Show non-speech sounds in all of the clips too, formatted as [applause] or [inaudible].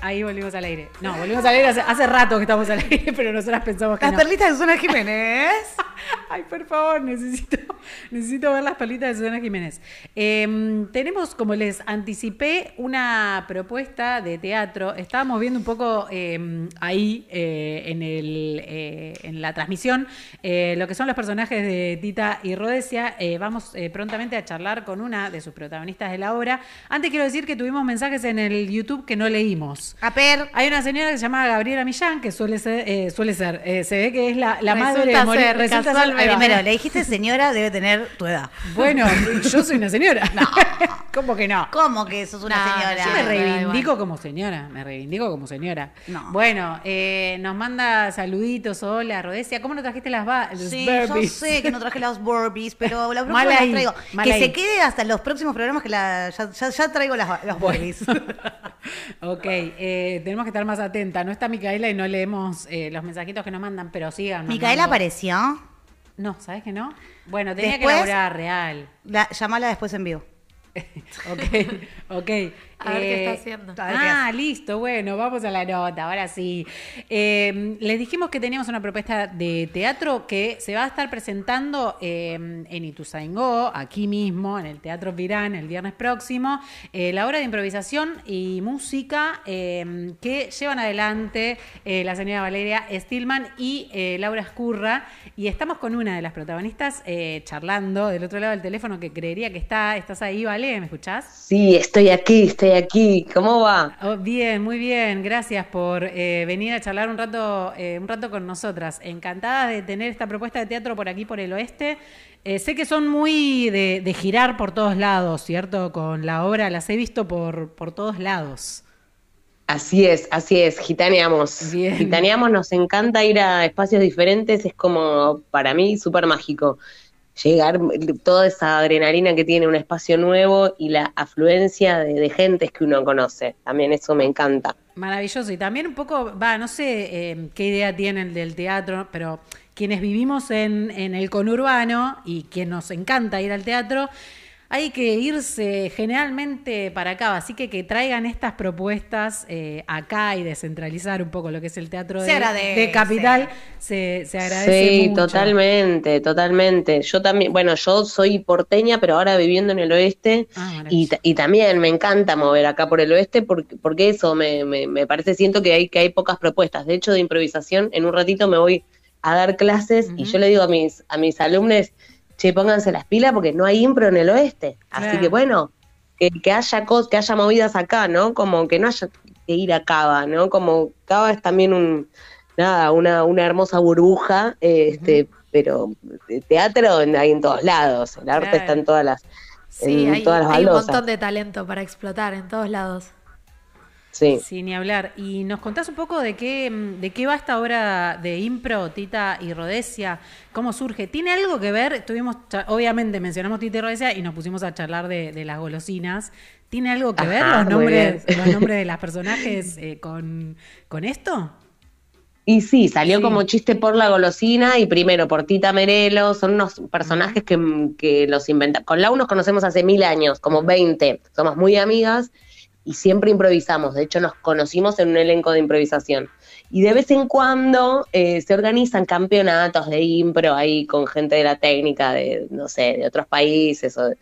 Ahí volvimos al aire. No, volvimos al aire hace, hace rato que estamos al aire, [laughs] pero nosotras pensamos que Las no. perlitas de Susana Jiménez. [laughs] Ay, por favor, necesito, necesito ver las perlitas de Susana Jiménez. Eh, tenemos, como les anticipé, una propuesta de teatro. Estábamos viendo un poco eh, ahí eh, en, el, eh, en la transmisión eh, lo que son los personajes de Tita y Rodesia. Vamos prontamente a charlar con una de sus protagonistas de la obra. Antes quiero decir que tuvimos mensajes en el YouTube que no leímos. A per. Hay una señora que se llama Gabriela Millán, que suele ser, eh, suele ser se ve que es la, madre de Moni- ser, resulta ser-. Primero, le dijiste señora, debe tener tu edad. Bueno, yo soy una señora. No. [laughs] ¿Cómo que no? ¿Cómo que sos una No, señora? Yo me reivindico como señora, me reivindico como señora. No. Bueno, eh, nos manda saluditos, hola, Rodesia. ¿Cómo no trajiste las los Sí, yo sé que no traje las Barbies, pero la [laughs] próxima las traigo. mal que ahí. se quede hasta los próximos programas que la, ya, ya- ya traigo las, Barbies. [laughs] ok, eh, tenemos que estar más atentas. No está Micaela y no leemos eh, los mensajitos que nos mandan, pero sigan. Micaela apareció. No, ¿sabes que no? Bueno, tenía Después- que laburar real. La, llamala después en vivo. [laughs] Ok, ok. A ver qué está Eh, haciendo. Ah, listo, bueno, vamos a la nota, ahora sí. Eh, les dijimos que teníamos una propuesta de teatro que se va a estar presentando eh, en Ituzaingó, aquí mismo, en el Teatro Pirán, el viernes próximo, eh, la obra de improvisación y música eh, que llevan adelante eh, la señora Valeria Stillman y eh, Laura Escurra. Y estamos con una de las protagonistas eh, charlando del otro lado del teléfono que creería que está. ¿Estás ahí, Vale? ¿Me escuchás? Sí, estoy aquí, estoy aquí. ¿Cómo va? Oh, bien, muy bien. Gracias por eh, venir a charlar un rato, eh, un rato con nosotras. Encantadas de tener esta propuesta de teatro por aquí, por el oeste. Eh, sé que son muy de, de girar por todos lados, ¿cierto? Con la obra las he visto por, por todos lados. Así es, así es, gitaneamos. Bien. Gitaneamos, nos encanta ir a espacios diferentes, es como para mí súper mágico. Llegar, toda esa adrenalina que tiene un espacio nuevo y la afluencia de, gentes que uno conoce. También eso me encanta. Maravilloso. Y también un poco, va, no sé eh, qué idea tienen del teatro, pero quienes vivimos en, en el conurbano y quien nos encanta ir al teatro, hay que irse generalmente para acá. Así que que traigan estas propuestas eh, acá y descentralizar un poco lo que es el teatro Se de, agradece. de Capital, se, se agradece Sí, mucho. totalmente, totalmente. Yo también, bueno, yo soy porteña, pero ahora viviendo en el oeste Ah, y, y también me encanta mover acá por el oeste porque, porque eso me, me, me parece, siento que hay, que hay pocas propuestas. De hecho, de improvisación, en un ratito me voy a dar clases y yo le digo a mis, a mis alumnos, che, pónganse las pilas porque no hay impro en el oeste. Así Claro. que bueno, que, que haya cos, que haya movidas acá, ¿no? Como que no haya que ir a Cava, ¿no? Como Cava es también un, nada, una, una hermosa burbuja, eh, este, pero teatro hay en todos lados, el arte Claro. está en todas las, Sí, en hay, todas las hay un montón de talento para explotar en todos lados. Sí. Sí, ni hablar. Y nos contás un poco de qué, mm, de qué va esta obra de impro, Tita y Rodesia, cómo surge. ¿Tiene algo que ver? Estuvimos, obviamente mencionamos Tita y Rodesia y nos pusimos a charlar de, de las golosinas. ¿Tiene algo que ver los nombres, los nombres de [laughs] las personajes eh, con, con esto? Y sí, salió Sí. como chiste por la golosina y primero por Tita Merelo, son unos personajes que, que los inventamos. Con Lau nos conocemos hace mil años, como 20, somos muy amigas y siempre improvisamos, de hecho nos conocimos en un elenco de improvisación. Y de vez en cuando eh, se organizan campeonatos de impro ahí con gente de la técnica, de, no sé, de otros países o de-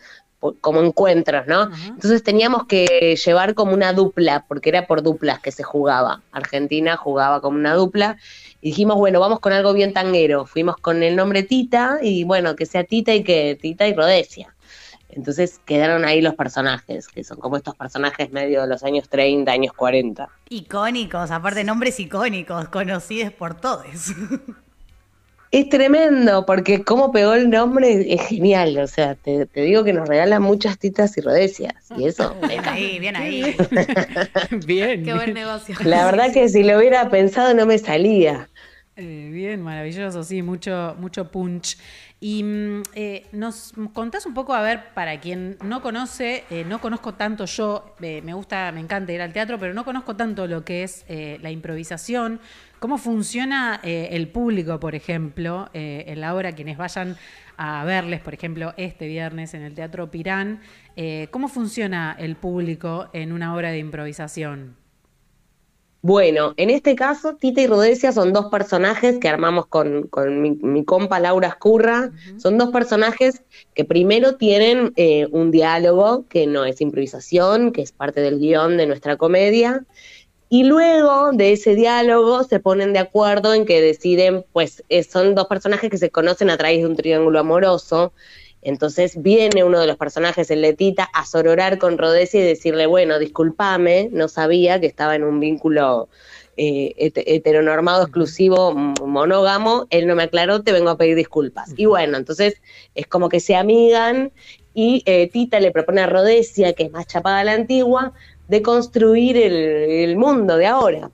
como encuentros, ¿no? Ajá. Entonces teníamos que llevar como una dupla, porque era por duplas que se jugaba. Argentina jugaba como una dupla. Y dijimos, bueno, vamos con algo bien tanguero. Fuimos con el nombre Tita y bueno, que sea Tita y que Tita y Rodesia. Entonces quedaron ahí los personajes, que son como estos personajes medio de los años 30, años 40. Icónicos, aparte nombres icónicos, conocidos por todos. [laughs] Es tremendo, porque cómo pegó el nombre es genial. O sea, te, te digo que nos regalan muchas titas y rodecias. Y eso, [laughs] Bien ahí, bien ahí. [laughs] bien. Qué buen negocio. La verdad que si lo hubiera pensado no me salía. Eh, bien, maravilloso, sí, mucho, mucho punch. Y mm, eh, nos contás un poco, a ver, para quien no conoce, eh, no conozco tanto yo, me gusta, me encanta ir al teatro, pero no conozco tanto lo que es la improvisación, cómo funciona el público, por ejemplo, en la obra, quienes vayan a verles, por ejemplo, este viernes en el Teatro Pirán, ¿cómo funciona el público en una obra de improvisación? Bueno, en este caso, Tita y Rodesia son dos personajes que armamos con, con mi, mi compa Laura Escurra. Son dos personajes que primero tienen eh, un diálogo que no es improvisación, que es parte del guion de nuestra comedia. Y luego de ese diálogo se ponen de acuerdo en que deciden, pues eh, son dos personajes que se conocen a través de un triángulo amoroso. Entonces viene uno de los personajes, el Letita, a sororar con Rodesia y decirle, bueno, discúlpame, no sabía que estaba en un vínculo eh, het- heteronormado, exclusivo, monógamo, él no me aclaró, te vengo a pedir disculpas. Y bueno, entonces es como que se amigan y eh, Tita le propone a Rodesia, que es más chapada a la antigua, de construir el, el mundo de ahora,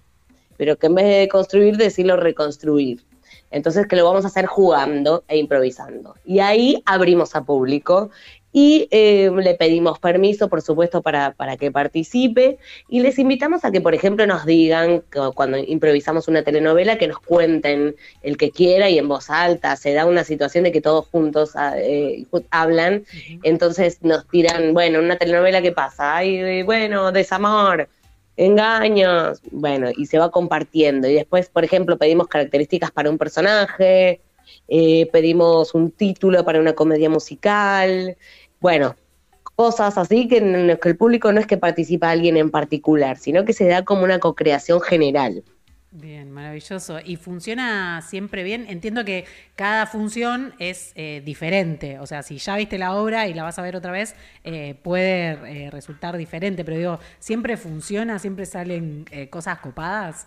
pero que en vez de construir, decirlo reconstruir. Entonces que lo vamos a hacer jugando e improvisando. Y ahí abrimos a público y eh, le pedimos permiso, por supuesto, para, para que participe y les invitamos a que, por ejemplo, nos digan que cuando improvisamos una telenovela, que nos cuenten el que quiera y en voz alta. Se da una situación de que todos juntos ah, eh, hablan, entonces nos tiran, bueno, una telenovela, ¿qué pasa? Ay, eh, bueno, desamor, engaños, bueno, y se va compartiendo. Y después, por ejemplo, pedimos características para un personaje, eh, pedimos un título para una comedia musical, bueno, cosas así que en que el público no es que participa alguien en particular, sino que se da como una co-creación general. Bien, maravilloso. ¿Y funciona siempre bien? Entiendo que cada función es eh, diferente. O sea, si ya viste la obra y la vas a ver otra vez, eh, puede eh, resultar diferente. Pero digo, ¿siempre funciona? ¿Siempre salen cosas copadas?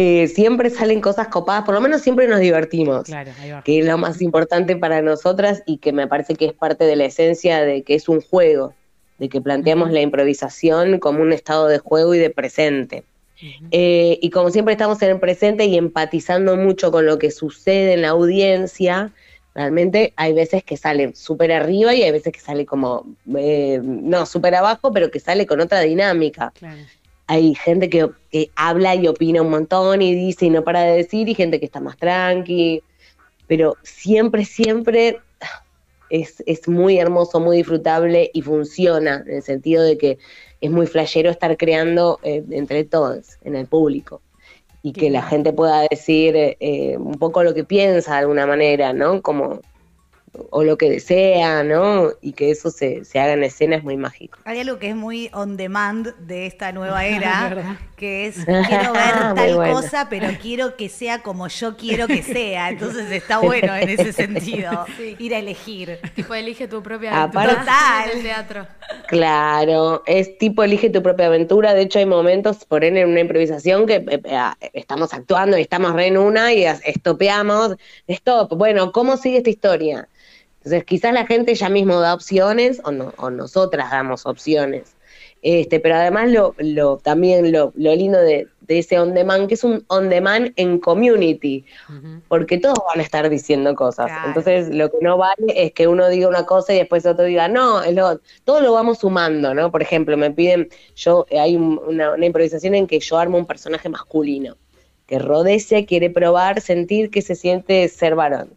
Eh, siempre salen cosas copadas, por lo menos siempre nos divertimos. Claro, ahí va. que es lo más importante para nosotras y que me parece que es parte de la esencia de que es un juego, de que planteamos la improvisación como un estado de juego y de presente. Eh, y como siempre estamos en el presente y empatizando mucho con lo que sucede en la audiencia, realmente hay veces que sale súper arriba y hay veces que sale como, eh, no, súper abajo, pero que sale con otra dinámica Claro. hay gente que, que habla y opina un montón y dice y no para de decir, y gente que está más tranqui, pero siempre, siempre es, es muy hermoso, muy disfrutable y funciona, en el sentido de que es muy flashero estar creando eh, entre todos, en el público. Y que la gente pueda decir eh, eh, un poco lo que piensa de alguna manera, ¿no? Como, o lo que desea, ¿no? Y que eso se, se haga en escena es muy mágico. Hay algo que es muy on demand de esta nueva [laughs] era, que es [laughs] quiero ver tal bueno. cosa, pero quiero que sea como yo quiero que sea. Entonces está bueno en ese sentido, [laughs] Sí. ir a elegir. Tipo, elige tu propia Aparte- aventura en el teatro. Claro, es tipo elige tu propia aventura. De hecho, hay momentos, por en una improvisación que eh, eh, estamos actuando y estamos re en una y estopeamos. Stop. Bueno, ¿cómo sigue esta historia? Entonces, quizás la gente ya mismo da opciones o, no, o nosotras damos opciones. Este, pero además lo, lo también lo, lo lindo de, de ese on demand, que es un on demand en community, porque todos van a estar diciendo cosas. Claro. Entonces, lo que no vale es que uno diga una cosa y después otro diga, no, es lo- todo lo vamos sumando, ¿no? Por ejemplo, me piden, yo, eh, hay un- una, una improvisación en que yo armo un personaje masculino, que Rodece quiere probar, sentir que se siente ser varón.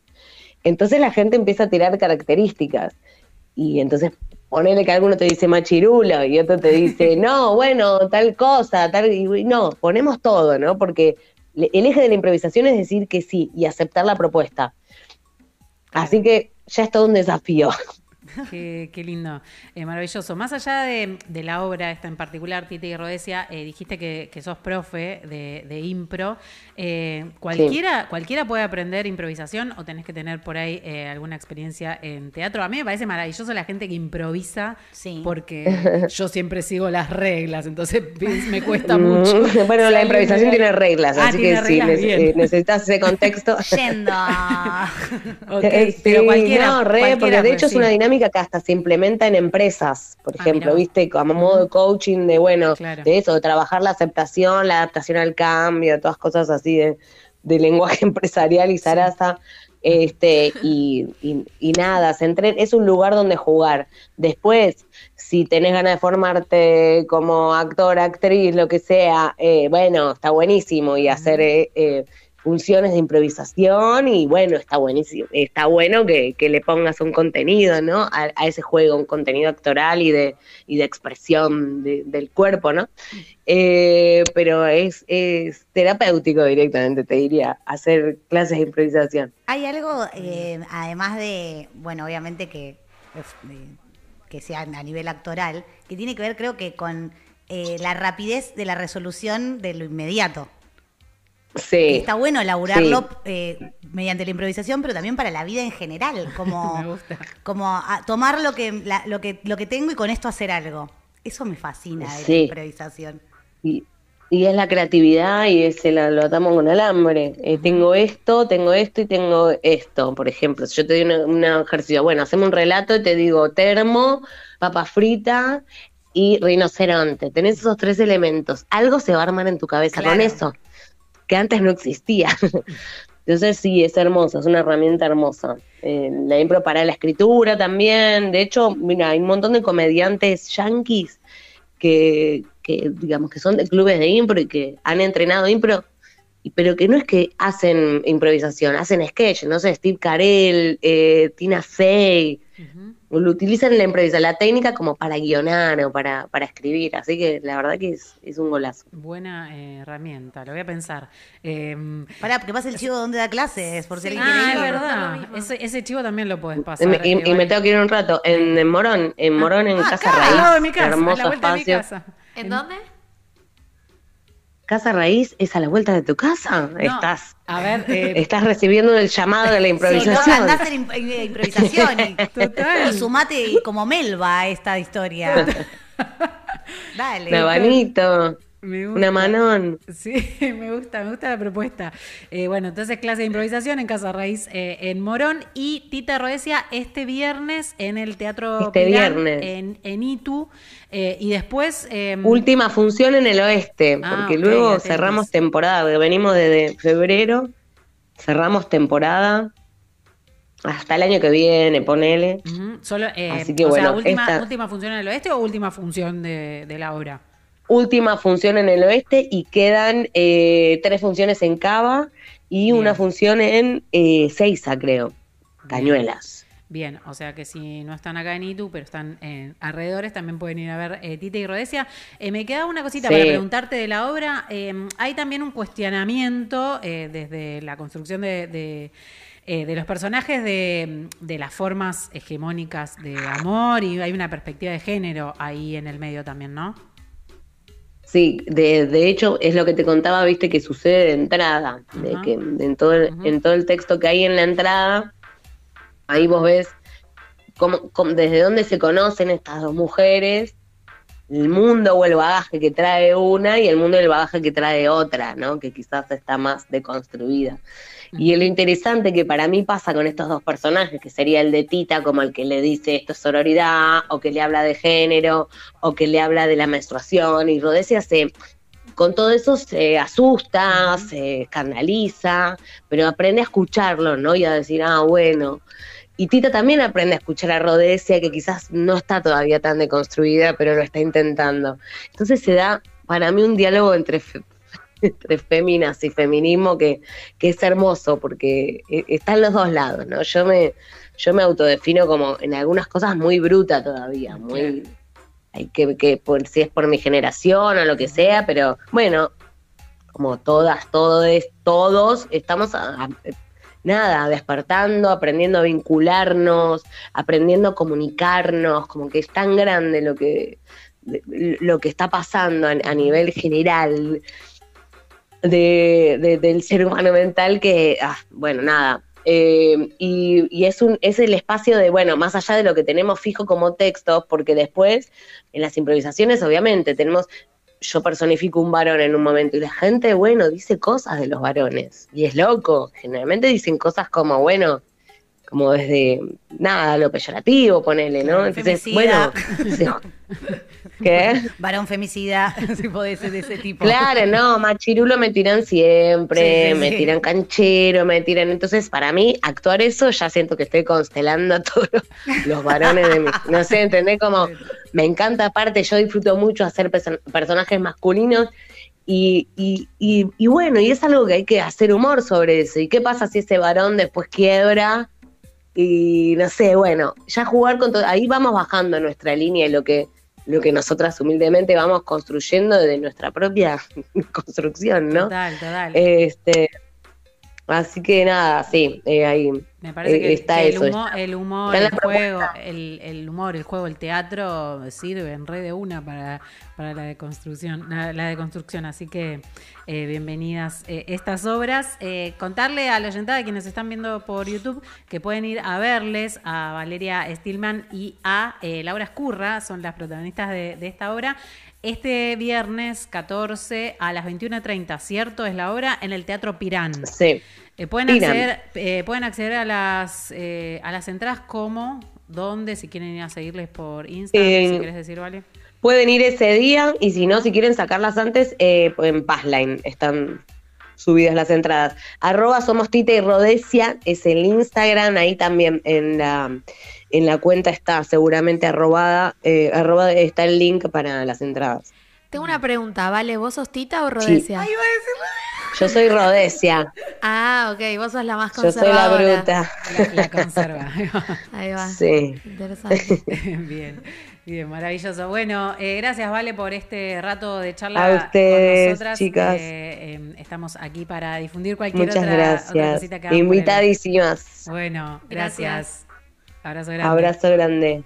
Entonces la gente empieza a tirar características. Y entonces ponele que alguno te dice machirulo y otro te dice, [laughs] no, bueno, tal cosa, tal. Y no, ponemos todo, ¿no? Porque el eje de la improvisación es decir que sí y aceptar la propuesta. Así que ya es todo un desafío. Qué, qué lindo, Eh, maravilloso. Más allá de, de la obra esta en particular, Titi y Rodesia, eh, dijiste que, que sos profe de, de impro. Eh, ¿cualquiera, ¿Cualquiera puede aprender improvisación o tenés que tener por ahí eh, alguna experiencia en teatro? A mí me parece maravilloso la gente que improvisa Sí. porque [laughs] yo siempre sigo las reglas, entonces [laughs] me cuesta mucho. Mm, [laughs] bueno, la improvisación de- tiene reglas, Ah, así tiene que si reglas, neces- bien. necesitas ese contexto. Yendo. Pero cualquiera. no, re, cualquiera, porque de pues, hecho es una dinámica que hasta se implementa en empresas, por Ah, ejemplo, mirá. viste, como modo de coaching, de bueno, Claro. de eso, de trabajar la aceptación, la adaptación al cambio, todas cosas así de, de lenguaje [laughs] empresarial y zaraza. Este, y, y- y nada, se entren- es un lugar donde jugar. Después, si tenés ganas de formarte como actor, actriz, lo que sea, eh, bueno, está buenísimo y hacer eh, eh, funciones de improvisación y bueno, está buenísimo, está bueno que, que le pongas un contenido, ¿no? A, a ese juego, un contenido actoral y de, y de expresión de- del cuerpo, ¿no? Eh, pero es, es terapéutico directamente, te diría, hacer clases de improvisación. Hay algo, eh, además de, bueno, obviamente que, que sea a nivel actoral, que tiene que ver creo que con eh, la rapidez de la resolución de lo inmediato. Sí. está bueno elaborarlo eh, mediante la improvisación, pero también para la vida en general, como, [laughs] Me gusta. como a tomar lo que, la- lo, que, lo que tengo y con esto hacer algo. Eso me fascina de la improvisación. Y, y es la creatividad y ese la- lo atamos con alambre. Eh, tengo esto, tengo esto y tengo esto. Por ejemplo, si yo te doy una- un ejercicio, bueno, hacemos un relato y te digo termo, papa frita y rinoceronte. Tenés esos tres elementos. Algo se va a armar en tu cabeza con eso, que antes no existía. [laughs] Entonces sí, es hermosa, es una herramienta hermosa. Eh, la impro para la escritura también. De hecho, mira, hay un montón de comediantes yanquis que, que, digamos que son de clubes de impro y que han entrenado impro, pero que no es que hacen improvisación, hacen sketch, no sé, Steve Carell, eh, Tina Fey, lo utilizan la improvisación, la técnica como para guionar o para, para escribir, así que la verdad que es, es un golazo. Buena eh, herramienta, lo voy a pensar. Eh, Pará, que pase el chivo donde da clases, por si alguien ah, quiere es verdad. Ese, ese chivo también lo puedes pasar. me, y- me tengo que ir un rato, en, en Morón, en Morón, en Ah, Casa acá, de Raíz, mi casa, a hermoso la vuelta de mi espacio. ¿En dónde? Casa Raíz es a la vuelta de tu casa, No, estás, A ver, eh, estás recibiendo el llamado de la Sí, no, improvisación. andá a hacer imp- eh, improvisación y, [laughs] Total. y sumate como Melba a esta historia. [laughs] Dale. Un abanito, me gusta. una manón. Sí, [laughs] me gusta, me gusta la propuesta. Eh, bueno, entonces clase de improvisación en Casa Raíz eh, en Morón y Tita Rodesia este viernes en el Teatro Este viernes. en, en Itu eh, y después eh, Última función en el oeste, Ah, porque luego cerramos temporada, porque venimos desde febrero, cerramos temporada hasta el año que viene, ponele. solo, Así que o sea, bueno, última, esta- última función en el oeste o última función de, de la obra. Última función en el oeste y quedan eh, tres funciones en Cava y Bien. una función en eh, Seiza, creo, Cañuelas. Bien, o sea que si no están acá en Itu, pero están en alrededores, también pueden ir a ver eh, Tita y Rodesia. Eh, me queda una cosita Sí. para preguntarte de la obra. Eh, hay también un cuestionamiento eh, desde la construcción de, de, eh, de los personajes de, de las formas hegemónicas de amor y hay una perspectiva de género ahí en el medio también, ¿no? Sí, de, de hecho es lo que te contaba, viste, que sucede de entrada, de que en todo, el, en todo el texto que hay en la entrada, ahí vos ves cómo, cómo- desde dónde se conocen estas dos mujeres, el mundo o el bagaje que trae una y el mundo y el bagaje que trae otra, ¿no? Que quizás está más deconstruida. Y lo interesante que para mí pasa con estos dos personajes, que sería el de Tita como el que le dice esto es sororidad, o que le habla de género, o que le habla de la menstruación, y Rodesia se, con todo eso se asusta, se escandaliza, pero aprende a escucharlo, ¿no? Y a decir, ah, bueno. Y Tita también aprende a escuchar a Rodesia, que quizás no está todavía tan deconstruida, pero lo está intentando. Entonces se da para mí un diálogo entre, entre féminas y feminismo que, que es hermoso, porque eh, está en los dos lados, ¿no? Yo me, yo me autodefino como en algunas cosas muy bruta todavía, muy hay que, que por, si es por mi generación o lo que sea, pero bueno, como todas, todos, todos, estamos a- a- nada, despertando, aprendiendo a vincularnos, aprendiendo a comunicarnos, como que es tan grande lo que, lo que está pasando a, a nivel general de, de- del ser humano mental que, ah, bueno, nada. Eh, y y es, un, es el espacio de, bueno, más allá de lo que tenemos fijo como textos, porque después en las improvisaciones, obviamente, tenemos, yo personifico un varón en un momento y la gente, bueno, dice cosas de los varones y es loco. Generalmente dicen cosas como, bueno, como desde nada, lo peyorativo, ponele, ¿no? Entonces, Femicida. bueno, [laughs] se- ¿qué? [laughs] Varón femicida, [laughs] si podés ser de ese tipo. Claro, no, machirulo me tiran siempre, Sí, sí, me sí. tiran canchero, me tiran. Entonces, para mí, actuar eso ya siento que estoy constelando a todos los, varones de mí. No sé, ¿entendés? Como me encanta, aparte, yo disfruto mucho hacer perso- personajes masculinos Y, y, y, y bueno, y es algo que hay que hacer humor sobre eso. ¿Y qué pasa si ese varón después quiebra? Y no sé, bueno, ya jugar con todo, ahí vamos bajando nuestra línea y lo que, lo que nosotras humildemente vamos construyendo de nuestra propia [laughs] construcción, ¿no? Total, total. Este, así que nada, sí, eh, ahí Me parece eh, que, está que eso. el humor, el, humor, juego, el, el humor, el juego, el teatro sirven re de una para, para la deconstrucción, la, la deconstrucción. Así que eh, bienvenidas eh, estas obras. Eh, contarle a la oyentada, quienes están viendo por YouTube, que pueden ir a verles a Valeria Stillman y a Laura Escurra, son las protagonistas de, de esta obra. Este viernes 14 a las 21.30, ¿cierto? Es la obra en el Teatro Pirán. Sí. Eh, pueden, acceder, eh, pueden acceder a las eh, a las entradas como, dónde, si quieren ir a seguirles por Instagram, Eh, si quieres decir, vale. Pueden ir ese día y si no, si quieren sacarlas antes, eh, en Passline están subidas las entradas. Arroba somos Tita y Rodesia es el Instagram, ahí también en la, en la cuenta está seguramente arrobada, eh, arroba está el link para las entradas. Tengo una pregunta, ¿vale? ¿Vos sos Tita o Rodesia? Yo soy Rodesia, Ah, ok, vos sos la más yo soy la conservadora. bruta. La, la conserva. [laughs] Ahí va. Sí. Interesante. [laughs] bien, bien, maravilloso. Bueno, eh, gracias, Vale, por este rato de charla A ustedes, con nosotras. chicas. Eh, eh, estamos aquí para difundir cualquier Muchas otra, otra gracias. cosita que Invitadísimas. Bueno, Gracias. gracias. Abrazo grande. Abrazo grande.